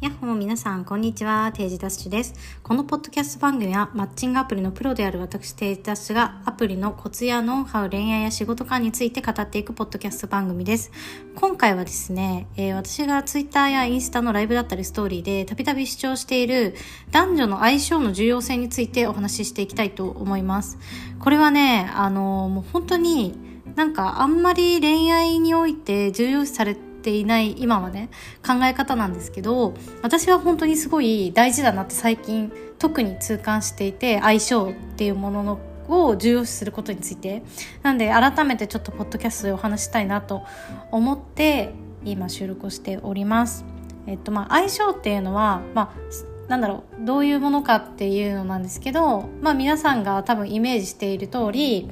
やっほー皆さん、こんにちは。テージダッシュです。このポッドキャスト番組は、マッチングアプリのプロである私、テージダッシュが、アプリのコツやノウハウ、恋愛や仕事観について語っていくポッドキャスト番組です。今回はですね、えー、私がツイッターやインスタのライブだったりストーリーで、たびたび主張している、男女の相性の重要性についてお話ししていきたいと思います。これはね、あのー、もう本当に、なんかあんまり恋愛において重要視されてていない今はね考え方なんですけど私は本当にすごい大事だなって最近特に痛感していて相性っていうもののを重要視することについてなんで改めてちょっとポッドキャストでお話したいなと思って今収録をしております。えっとまあ、相性っていうのは、まあ、なんだろうどういうものかっていうのなんですけど、まあ、皆さんが多分イメージしている通り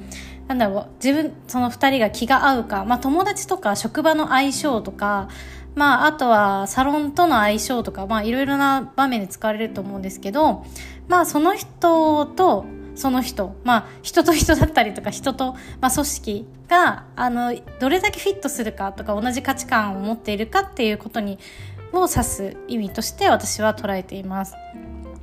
なんだろう自分その2人が気が合うか、まあ、友達とか職場の相性とか、まあ、あとはサロンとの相性とか、いろいろな場面で使われると思うんですけど、まあ、その人とその人、まあ、人と人だったりとか人と、まあ、組織があのどれだけフィットするかとか同じ価値観を持っているかっていうことにを指す意味として私は捉えています。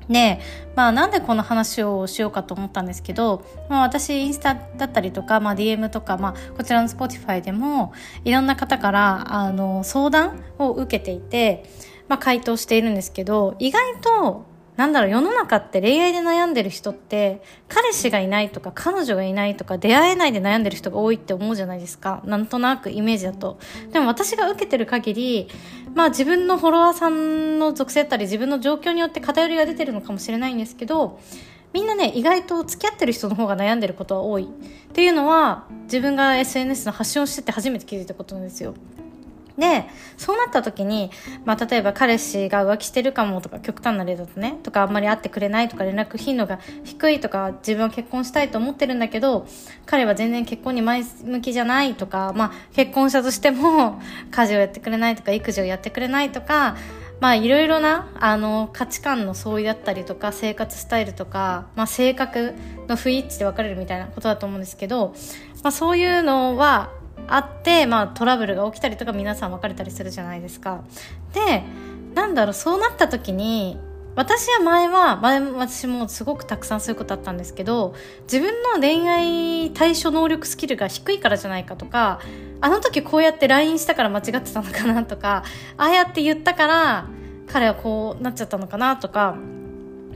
で、まあなんでこの話をしようかと思ったんですけど、まあ私インスタだったりとか、まあ DM とか、まあこちらの Spotify でもいろんな方からあの相談を受けていて、まあ回答しているんですけど、意外となんだろう、世の中って恋愛で悩んでる人って、彼氏がいないとか、彼女がいないとか、出会えないで悩んでる人が多いって思うじゃないですか。なんとなくイメージだと。でも私が受けてる限り、まあ自分のフォロワーさんの属性だったり、自分の状況によって偏りが出てるのかもしれないんですけど、みんなね、意外と付き合ってる人の方が悩んでることは多い。っていうのは、自分が SNS の発信をしてて初めて気づいたことなんですよ。で、そうなった時に、まあ、例えば彼氏が浮気してるかもとか、極端な例だとね、とかあんまり会ってくれないとか、連絡頻度が低いとか、自分は結婚したいと思ってるんだけど、彼は全然結婚に前向きじゃないとか、まあ、結婚したとしても、家事をやってくれないとか、育児をやってくれないとか、まあいろいろなあの価値観の相違だったりとか生活スタイルとか、まあ、性格の不一致で分かれるみたいなことだと思うんですけど、まあ、そういうのはあって、まあ、トラブルが起きたりとか皆さん別れたりするじゃないですか。で、なんだろう、そうなった時に、私は前は、前私もすごくたくさんそういうことあったんですけど、自分の恋愛対処能力スキルが低いからじゃないかとか、あの時こうやって LINE したから間違ってたのかなとか、ああやって言ったから彼はこうなっちゃったのかなとか、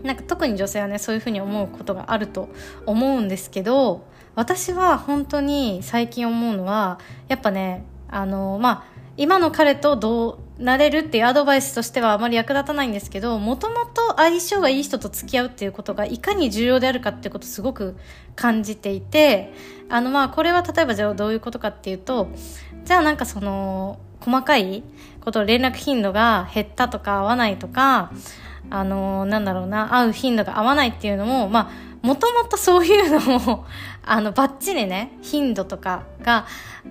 なんか特に女性はね、そういうふうに思うことがあると思うんですけど、私は本当に最近思うのはやっぱねあのまあ今の彼とどうなれるっていうアドバイスとしてはあまり役立たないんですけどもともと相性がいい人と付き合うっていうことがいかに重要であるかっていうことをすごく感じていてあのまあこれは例えばじゃあどういうことかっていうとじゃあなんかその細かいこと連絡頻度が減ったとか合わないとかあのなんだろうな会う頻度が合わないっていうのもまあもともとそういうのをあの、バッチリね、頻度とかが、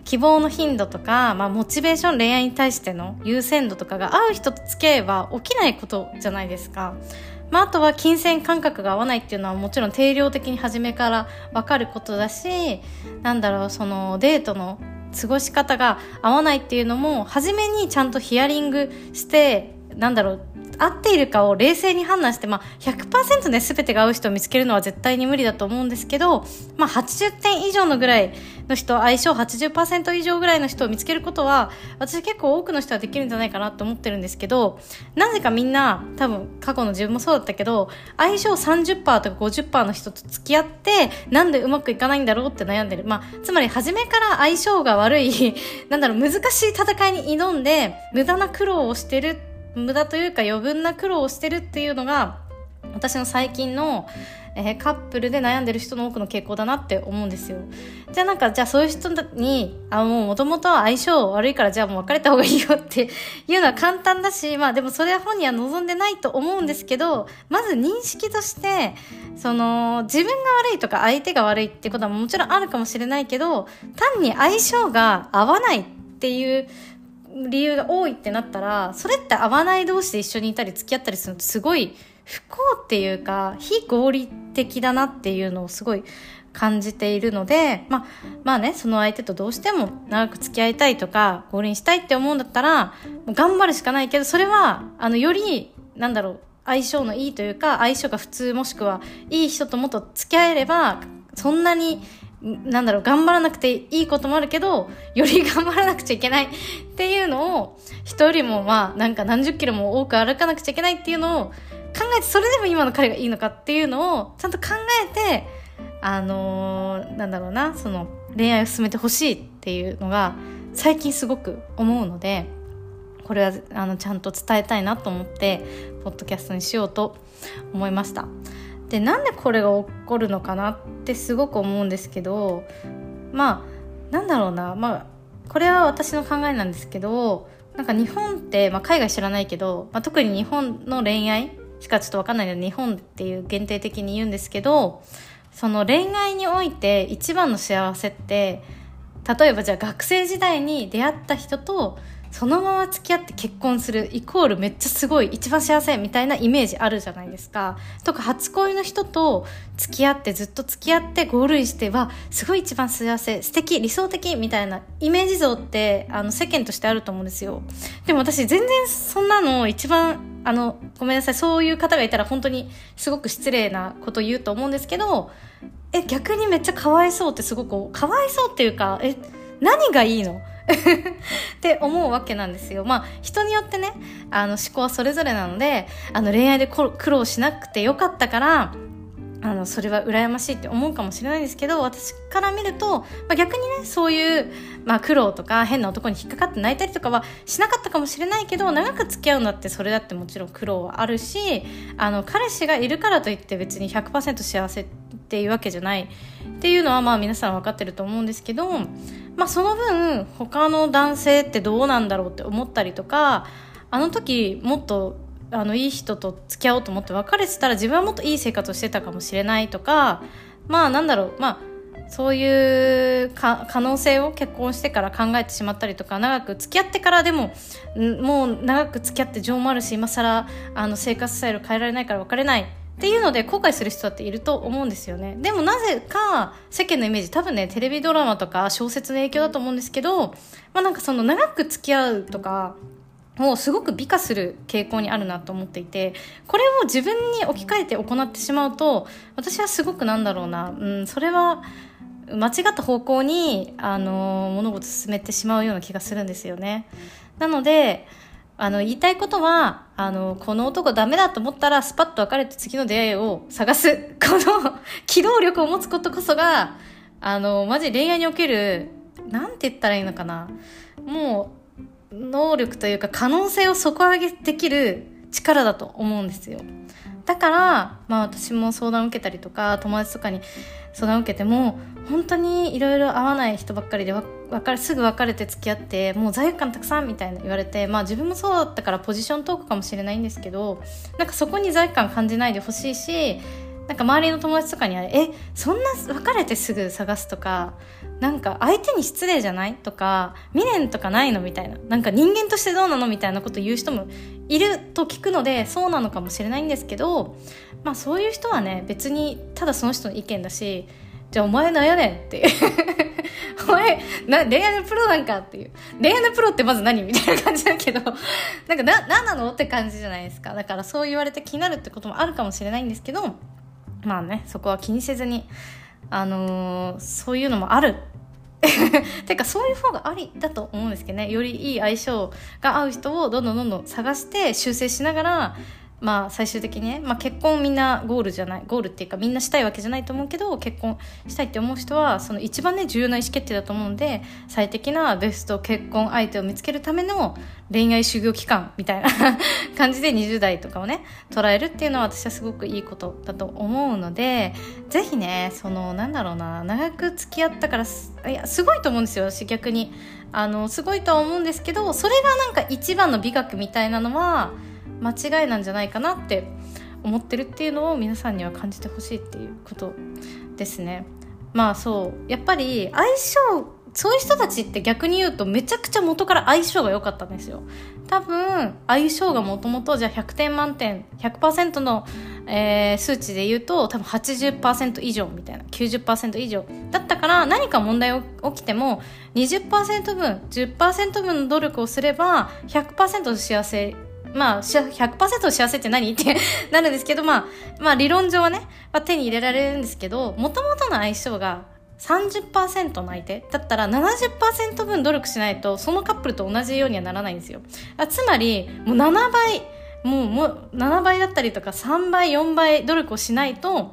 希望の頻度とか、まあ、モチベーション、恋愛に対しての優先度とかが合う人と付き合えば起きないことじゃないですか。まあ、あとは金銭感覚が合わないっていうのはもちろん定量的に初めからわかることだし、なんだろう、そのデートの過ごし方が合わないっていうのも、初めにちゃんとヒアリングして、なんだろう、合っているかを冷静に判断して、まあ100%ね、全てが合う人を見つけるのは絶対に無理だと思うんですけど、まあ80点以上のぐらいの人、相性80%以上ぐらいの人を見つけることは、私結構多くの人はできるんじゃないかなと思ってるんですけど、なぜかみんな、多分過去の自分もそうだったけど、相性30%とか50%の人と付き合って、なんでうまくいかないんだろうって悩んでる。まあ、つまり初めから相性が悪い、なんだろう、難しい戦いに挑んで、無駄な苦労をしてるって無駄というか余分な苦労をしてるっていうのが私の最近の、えー、カップルで悩んでる人の多くの傾向だなって思うんですよ。じゃあなんか、じゃあそういう人に、あ、もう元々は相性悪いからじゃあもう別れた方がいいよっていうのは簡単だし、まあでもそれは本人は望んでないと思うんですけど、まず認識として、その、自分が悪いとか相手が悪いってことはもちろんあるかもしれないけど、単に相性が合わないっていう理由が多いってなったらそれって合わない同士で一緒にいたり付き合ったりするのってすごい不幸っていうか非合理的だなっていうのをすごい感じているので、まあ、まあね、その相手とどうしても長く付き合いたいとか、合輪したいって思うんだったら、もう頑張るしかないけど、それは、あの、より、なんだろう、相性のいいというか、相性が普通もしくはいい人ともっと付き合えれば、そんなに、なんだろう、頑張らなくていいこともあるけど、より頑張らなくちゃいけない。っていうのを、人よりもまあ、なんか何十キロも多く歩かなくちゃいけないっていうのを考えて、それでも今の彼がいいのかっていうのを、ちゃんと考えて、あのー、なんだろうな、その、恋愛を進めてほしいっていうのが、最近すごく思うので、これはあのちゃんと伝えたいなと思ってポッドキャストにしようと思いました。でなんでこれが起こるのかなってすごく思うんですけどまあなんだろうな。まあこれは私の考えなんですけどなんか日本って、まあ、海外知らないけど、まあ、特に日本の恋愛しかちょっと分かんないので日本っていう限定的に言うんですけどその恋愛において一番の幸せって例えばじゃあ学生時代に出会った人とそのまま付き合って結婚するイコールめっちゃすごい一番幸せみたいなイメージあるじゃないですか。とか初恋の人と付き合ってずっと付き合って合類してはすごい一番幸せ素敵理想的みたいなイメージ像ってあの世間としてあると思うんですよ。でも私全然そんなの一番あのごめんなさいそういう方がいたら本当にすごく失礼なこと言うと思うんですけどえ逆にめっちゃかわいそうってすごくかわいそうっていうかえ何がいいの？って思うわけなんですよ。まあ、人によってね、あの、思考はそれぞれなので、あの、恋愛で苦労しなくてよかったから、あの、それは羨ましいって思うかもしれないんですけど、私から見ると、まあ、逆にね、そういう、まあ、苦労とか変な男に引っかかって泣いたりとかはしなかったかもしれないけど、長く付き合うんだってそれだってもちろん苦労はあるし、あの、彼氏がいるからといって別に100%幸せっていうわけじゃないっていうのはまあ皆さん分かってると思うんですけど、まあ、その分他の男性ってどうなんだろうって思ったりとかあの時もっとあのいい人と付き合おうと思って別れてたら自分はもっといい生活をしてたかもしれないとかまあなんだろうまあそういう可能性を結婚してから考えてしまったりとか長く付き合ってからでももう長く付き合って情もあるし今更あの生活スタイル変えられないから別れないっていうので後悔する人だっていると思うんですよね。でもなぜか世間のイメージ多分ねテレビドラマとか小説の影響だと思うんですけど、まあなんかその長く付き合うとかをすごく美化する傾向にあるなと思っていてこれを自分に置き換えて行ってしまうと私はすごくなんだろうな、うん、それは間違った方向にあの物事進めてしまうような気がするんですよね。なのであの、言いたいことは、あの、この男ダメだと思ったら、スパッと別れて次の出会いを探す。この 機動力を持つことこそが、あの、マジ恋愛における、なんて言ったらいいのかな。もう、能力というか可能性を底上げできる力だと思うんですよ。だから、まあ私も相談を受けたりとか、友達とかに相談を受けても、本当にいろいろ合わない人ばっかりで別れすぐ別れて付き合ってもう罪悪感たくさんみたいな言われてまあ自分もそうだったからポジショントークかもしれないんですけどなんかそこに罪悪感感じないでほしいしなんか周りの友達とかには「えそんな別れてすぐ探すとかなんか相手に失礼じゃない?」とか「未練とかないの?」みたいななんか人間としてどうなのみたいなこと言う人もいると聞くのでそうなのかもしれないんですけどまあそういう人はね別にただその人の意見だしじゃあお前なんやねんっていう。お前な恋愛のプロなんかっていう。恋愛のプロってまず何みたいな感じだけど。なんかな何なのって感じじゃないですか。だからそう言われて気になるってこともあるかもしれないんですけど。まあねそこは気にせずにあのー、そういうのもある。てかそういう方がありだと思うんですけどね。よりいい相性が合う人をどんどんどんどん探して修正しながらまあ最終的にね、まあ、結婚みんなゴールじゃないゴールっていうかみんなしたいわけじゃないと思うけど結婚したいって思う人はその一番ね重要な意思決定だと思うんで最適なベスト結婚相手を見つけるための恋愛修行期間みたいな感じで20代とかをね捉えるっていうのは私はすごくいいことだと思うのでぜひねそのなんだろうな長く付き合ったからいやすごいと思うんですよ私逆に。あのすごいとは思うんですけどそれがなんか一番の美学みたいなのは間違いなんじゃないかなって思ってるっていうのを皆さんには感じてほしいっていうことですね。まあそうやっぱり相性そういう人たちって逆に言うとめちゃくちゃ元から相性が良かったんですよ。多分、相性がもともとじゃあ100点満点、100%の、えー、数値で言うと多分80%以上みたいな、90%以上だったから何か問題起きても20%分、10%分の努力をすれば100%の幸せまあ、100%の幸せって何ってなるんですけど、まあ、まあ理論上はね、まあ、手に入れられるんですけど、もともとの相性が30%の相手だったら70%分努力しないとそのカップルと同じようにはならないんですよ。あつまりもう7倍もうもう7倍だったりとか3倍4倍努力をしないと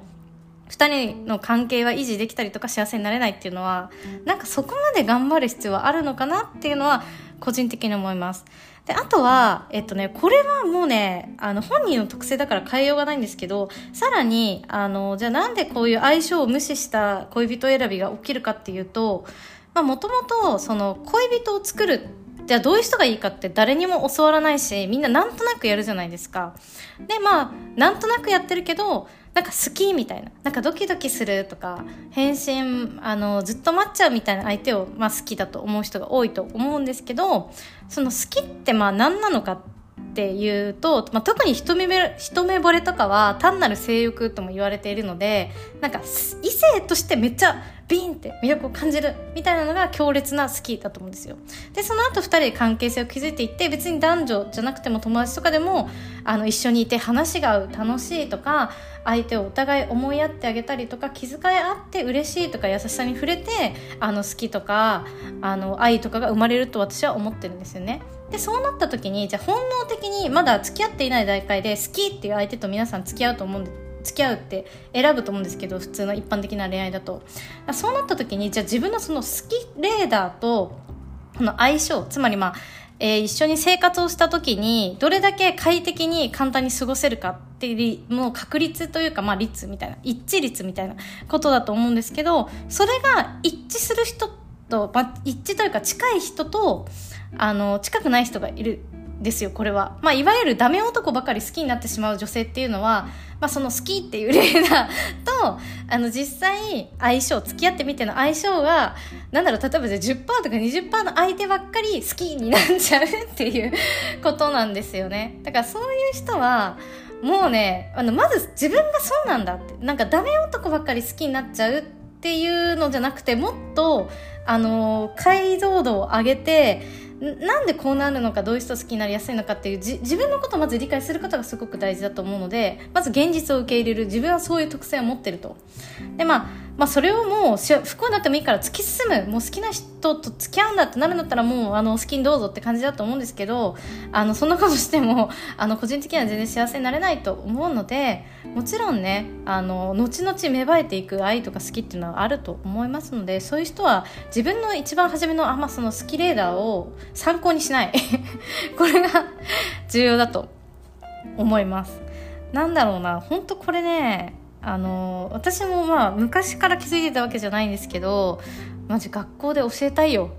2人の関係は維持できたりとか幸せになれないっていうのはなんかそこまで頑張る必要はあるのかなっていうのは個人的に思います。で、あとは、えっとね、これはもうね、あの、本人の特性だから変えようがないんですけど、さらに、あの、じゃあなんでこういう相性を無視した恋人選びが起きるかっていうと、まあ、もともと、その、恋人を作るじゃあどういう人がいいかって誰にも教わらないし、みんななんとなくやるじゃないですか。で、まあ、なんとなくやってるけど、なんか好きみたいな。なんかドキドキするとか、返信、あの、ずっと待っちゃうみたいな相手を、まあ好きだと思う人が多いと思うんですけど、その好きってまあ何なのかっっていうと、まあ、特に一目一目惚れとかは単なる性欲とも言われているので、なんか異性としてめっちゃビーンって魅力を感じるみたいなのが強烈な好きだと思うんですよ。で、その後二人で関係性を築いていって、別に男女じゃなくても友達とかでも、あの、一緒にいて話が合う、楽しいとか、相手をお互い思いやってあげたりとか、気遣い合って嬉しいとか優しさに触れて、あの、好きとか、あの、愛とかが生まれると私は思ってるんですよね。でそうなった時にじゃあ本能的にまだ付き合っていない段階で好きっていう相手と皆さん付き合うと思うんで付き合うって選ぶと思うんですけど普通の一般的な恋愛だと。そうなった時にじゃあ自分のその好きレーダーとこの相性つまりまあえー、一緒に生活をした時にどれだけ快適に簡単に過ごせるかっていうもう確率というかまあ率みたいな一致率みたいなことだと思うんですけどそれが一致する人と、まあ、一致というか近い人とあの近くない人がいるですよこれは、まあ、いわゆるダメ男ばかり好きになってしまう女性っていうのは、まあ、その好きっていう例だとあの実際相性付き合ってみての相性がなんだろう例えばじゃあ10%とか20%の相手ばっかり好きになっちゃうっていうことなんですよね。だからそういう人はもうねあのまず自分がそうなんだって。なんかダメ男ばっかり好きになっちゃうっていうのじゃなくてもっとあの解像度を上げてなんでこうなるのかどういう人好きになりやすいのかっていう自分のことをまず理解することがすごく大事だと思うのでまず現実を受け入れる。自分はそういう特性を持ってると。でまあまあ、それをもう不幸になってもいいから突き進む。もう好きな人と付き合うんだってなるんだったらもうあの好きにどうぞって感じだと思うんですけどあのそんなことしても あの個人的には全然幸せになれないと思うのでもちろんねあの後々芽生えていく愛とか好きっていうのはあると思いますのでそういう人は自分の一番初めのあ、まあ、その好きレーダーを参考にしない。これが 重要だと思います。なんだろうな。本当これねあの私もまあ昔から気づいてたわけじゃないんですけどマジ学校で教えたいよ。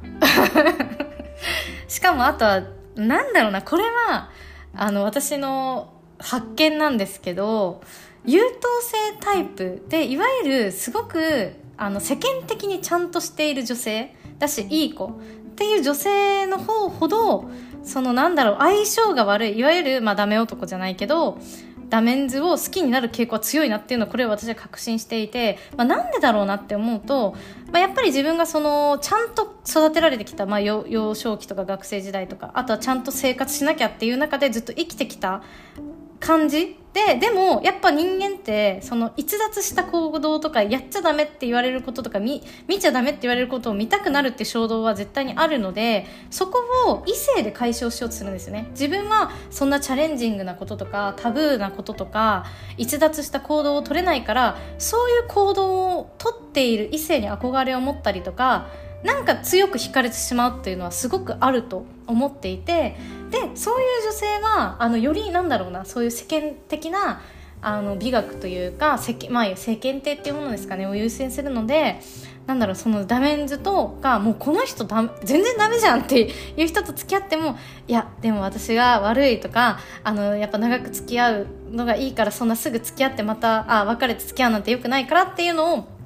しかもあとはなんだろうな。これはあの私の発見なんですけど優等生タイプでいわゆるすごくあの世間的にちゃんとしている女性だしいい子。っていう女性の方ほどそのなんだろう相性が悪いいわゆるまあダメ男じゃないけどダメンズを好きになる傾向は強いなっていうのはこれを私は確信していて、まあ、なんでだろうなって思うと、まあ、やっぱり自分がそのちゃんと育てられてきた、まあ、幼少期とか学生時代とかあとはちゃんと生活しなきゃっていう中でずっと生きてきた感じででもやっぱ人間ってその逸脱した行動とかやっちゃダメって言われることとか見見ちゃダメって言われることを見たくなるって衝動は絶対にあるのでそこを異性で解消しようとするんですよね。自分はそんなチャレンジングなこととかタブーなこととか逸脱した行動を取れないからそういう行動をとっている異性に憧れを持ったりとかなんか強く惹かれてしまうっていうのはすごくあると思っていてでそういう女性はあのよりなんだろうなそういう世間的なあの美学というか世間,、まあ、世間体っていうものですかねを優先するのでなんだろうそのダメンズとかもうこの人だ全然ダメじゃんっていう人と付き合ってもいやでも私が悪いとかあのやっぱ長く付き合うのがいいからそんなすぐ付き合ってまたあ別れて付き合うなんてよくないからっていうのを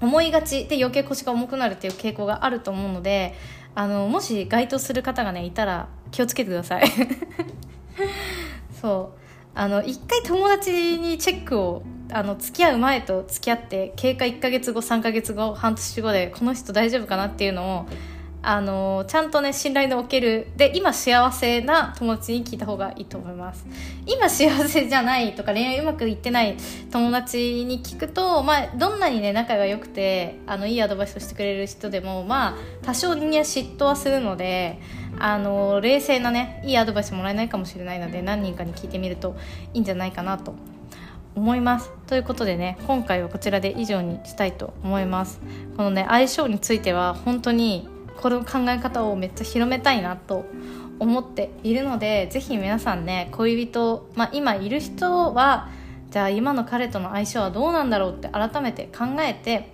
思いがちで余計腰が重くなるっていう傾向があると思うのであのもし該当する方がねいたら気をつけてください。そう。あの一回友達にチェックをあの付き合う前と付き合って経過1ヶ月後3ヶ月後半年後でこの人大丈夫かなっていうのをあのちゃんとね信頼のおけるで今幸せな友達に聞いた方がいいと思います。今幸せじゃないとか恋愛うまくいってない友達に聞くと、まあ、どんなにね仲が良くてあのいいアドバイスをしてくれる人でもまあ多少には嫉妬はするのであの冷静なねいいアドバイスもらえないかもしれないので何人かに聞いてみるといいんじゃないかなと思います。ということでね今回はこちらで以上にしたいと思います。このね相性については本当にこの考え方をめっちゃ広めたいなと思っているのでぜひ皆さんね恋人、まあ、今いる人はじゃあ今の彼との相性はどうなんだろうって改めて考えて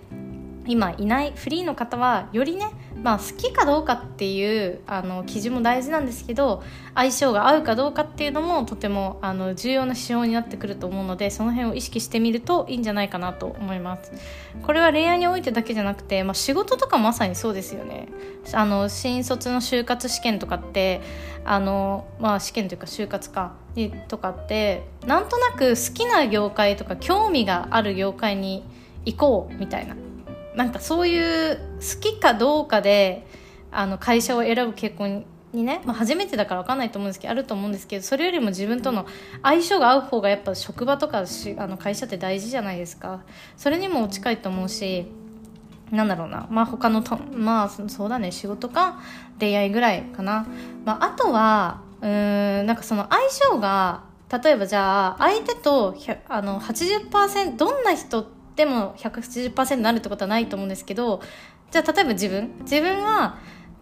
今いないフリーの方はよりね、まあ、好きかどうかっていうあの基準も大事なんですけど相性が合うかどうかっていうのもとてもあの重要な指標になってくると思うのでその辺を意識してみるといいんじゃないかなと思います。これは恋愛においてだけじゃなくて、まあ、仕事とかまさにそうですよね。あの新卒の就活試験とかってあの、まあ、試験というか就活かとかってなんとなく好きな業界とか興味がある業界に行こうみたいな。なんかそういう好きかどうかであの会社を選ぶ傾向にね、まあ、初めてだから分かんないと思うんですけどあると思うんですけどそれよりも自分との相性が合う方がやっぱ職場とかしあの会社って大事じゃないですか。それにも近いと思うしなんだろうな。まあ他のとまあそうだね。仕事か出会いぐらいかな、まあ、あとはうんなんかその相性が例えばじゃあ相手とあの80%どんな人でも180%になるってことはないと思うんですけどじゃあ例えば自分。自分は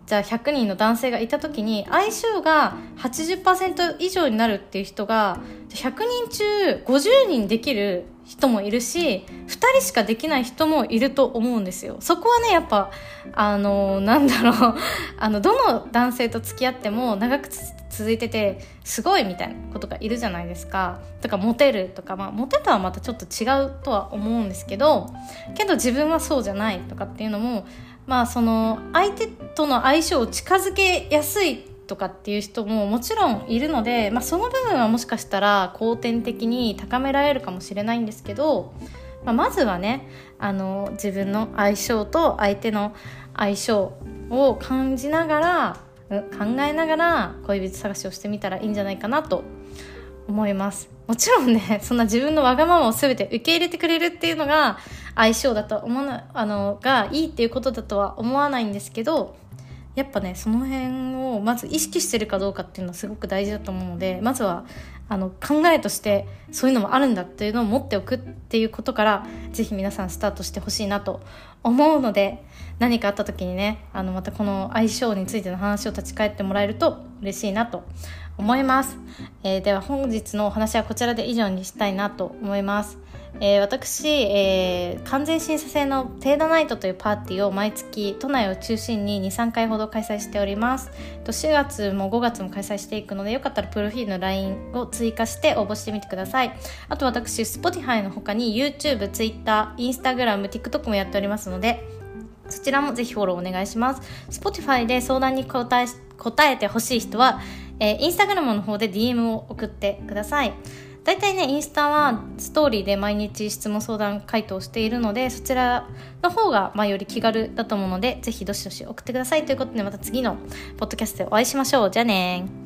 じゃあ100人の男性がいた時に相性が80%以上になるっていう人が100人中50人できる人もいるし2人しかできない人もいると思うんですよ。そこはねやっぱあのなんだろう。あのどの男性と付き合っても長く続いててすごいみたいなことがいるじゃないですか。とかモテるとかまあモテとはまたちょっと違うとは思うんですけどけど自分はそうじゃないとかっていうのもまあその相手との相性を近づけやすいとかっていう人ももちろんいるので、まあ、その部分はもしかしたら後天的に高められるかもしれないんですけど、まあ、まずはねあの自分の相性と相手の相性を感じながら考えながら恋人探しをしてみたらいいんじゃないかなと思います。もちろんね そんな自分のわがままを全て受け入れてくれるっていうのが相性だと思うあのがいいっていうことだとは思わないんですけどやっぱねその辺をまず意識してるかどうかっていうのはすごく大事だと思うのでまずはあの考えとしてそういうのもあるんだっていうのを持っておくっていうことから是非皆さんスタートしてほしいなと思うので何かあった時にねあのまたこの相性についての話を立ち返ってもらえると嬉しいなと思います、えー、では本日のお話はこちらで以上にしたいなと思います。えー、私、えー、完全審査制のテーダナイトというパーティーを毎月都内を中心に23回ほど開催しております。4月も5月も開催していくのでよかったらプロフィールの LINE を追加して応募してみてください。あと私 Spotify の他に YouTube、Twitter、Instagram、TikTok もやっておりますのでそちらもぜひフォローお願いします。Spotify で相談に答え答えてほしい人は、えー、Instagram の方で DM を送ってください。大体ねインスタはストーリーで毎日質問相談回答しているのでそちらの方がまあより気軽だと思うのでぜひどしどし送ってください。ということでまた次のポッドキャストでお会いしましょう。じゃあね